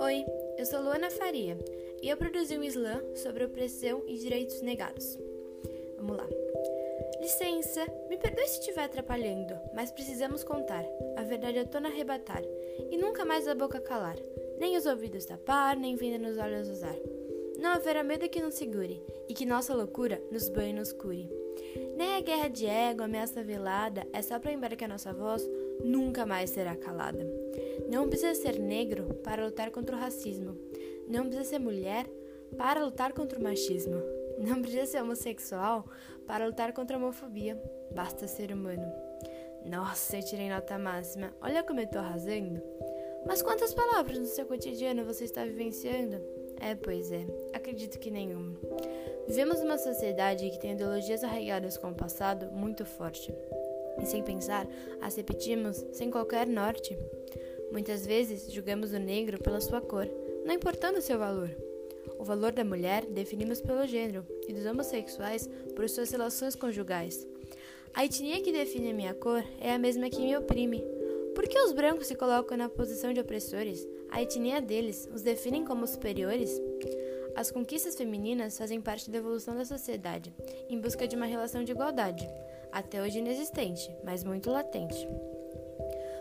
Oi, eu sou Luana Faria e eu produzi um slam sobre opressão e direitos negados. Vamos lá. Licença, me perdoe se estiver atrapalhando, mas precisamos contar. A verdade é tona arrebatar, e nunca mais a boca calar, nem os ouvidos tapar, nem venda nos olhos usar. Não haverá medo que nos segure, e que nossa loucura nos banhe e nos cure. Nem a guerra de ego, ameaça velada, é só para lembrar que a nossa voz nunca mais será calada. Não precisa ser negro para lutar contra o racismo. Não precisa ser mulher para lutar contra o machismo. Não precisa ser homossexual para lutar contra a homofobia. Basta ser humano. Nossa, eu tirei nota máxima. Olha como eu tô arrasando. Mas quantas palavras no seu cotidiano você está vivenciando? É, pois é, acredito que nenhuma. Vivemos uma sociedade que tem ideologias arraigadas com o passado muito forte. E sem pensar, as repetimos sem qualquer norte. Muitas vezes julgamos o negro pela sua cor, não importando o seu valor. O valor da mulher definimos pelo gênero e dos homossexuais por suas relações conjugais. A etnia que define a minha cor é a mesma que me oprime. Que os brancos se colocam na posição de opressores? A etnia deles os definem como superiores? As conquistas femininas fazem parte da evolução da sociedade, em busca de uma relação de igualdade, até hoje inexistente, mas muito latente.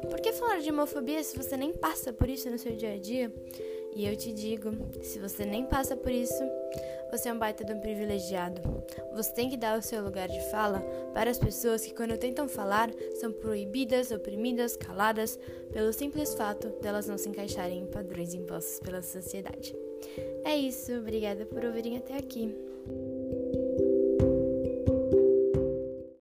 Por que falar de homofobia se você nem passa por isso no seu dia a dia? E eu te digo, se você nem passa por isso, você é um baita de um privilegiado. Você tem que dar o seu lugar de fala para as pessoas que, quando tentam falar, são proibidas, oprimidas, caladas, pelo simples fato delas não se encaixarem em padrões impostos pela sociedade. É isso, obrigada por ouvirem até aqui.